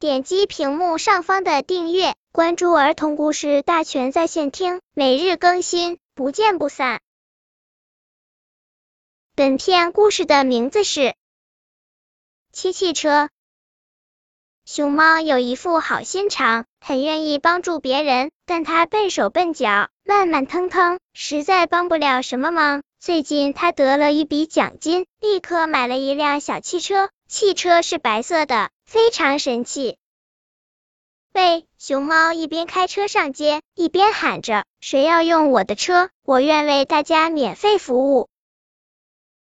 点击屏幕上方的订阅，关注儿童故事大全在线听，每日更新，不见不散。本片故事的名字是《七汽车》。熊猫有一副好心肠，很愿意帮助别人，但它笨手笨脚，慢慢腾腾，实在帮不了什么忙。最近他得了一笔奖金，立刻买了一辆小汽车，汽车是白色的，非常神气。喂，熊猫一边开车上街，一边喊着：“谁要用我的车？我愿为大家免费服务。”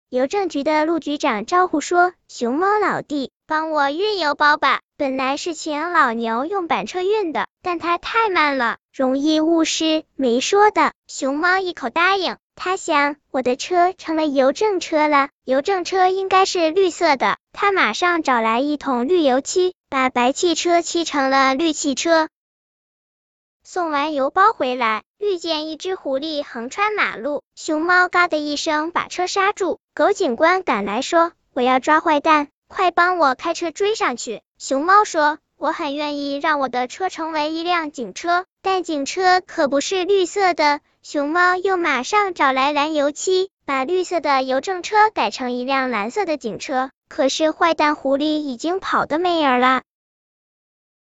邮政局的陆局长招呼说：“熊猫老弟，帮我运邮包吧。本来是请老牛用板车运的，但它太慢了，容易误事。”没说的，熊猫一口答应。他想，我的车成了邮政车了，邮政车应该是绿色的。他马上找来一桶绿油漆，把白汽车漆成了绿汽车。送完邮包回来，遇见一只狐狸横穿马路，熊猫嘎的一声把车刹住。狗警官赶来说：“我要抓坏蛋，快帮我开车追上去。”熊猫说：“我很愿意让我的车成为一辆警车，但警车可不是绿色的。”熊猫又马上找来蓝油漆，把绿色的邮政车改成一辆蓝色的警车。可是坏蛋狐狸已经跑得没影了。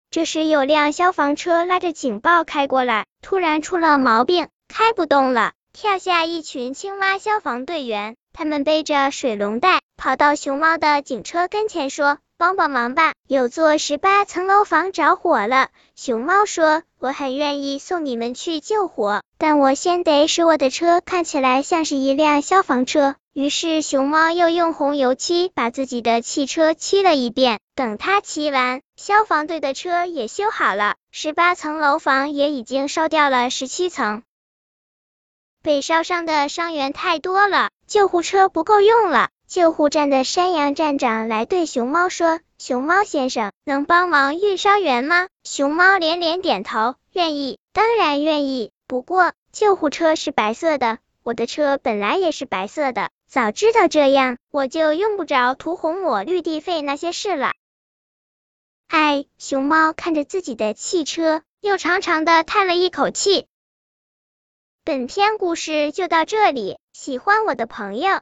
这时有辆消防车拉着警报开过来，突然出了毛病，开不动了。跳下一群青蛙消防队员，他们背着水龙带跑到熊猫的警车跟前，说：“帮帮忙吧，有座十八层楼房着火了。”熊猫说：“我很愿意送你们去救火，但我先得使我的车看起来像是一辆消防车。”于是熊猫又用红油漆把自己的汽车漆了一遍。等他漆完，消防队的车也修好了，十八层楼房也已经烧掉了十七层。被烧伤的伤员太多了，救护车不够用了。救护站的山羊站长来对熊猫说：“熊猫先生，能帮忙运伤员吗？”熊猫连连点头，愿意，当然愿意。不过救护车是白色的，我的车本来也是白色的。早知道这样，我就用不着涂红抹绿地费那些事了。唉，熊猫看着自己的汽车，又长长的叹了一口气。本篇故事就到这里，喜欢我的朋友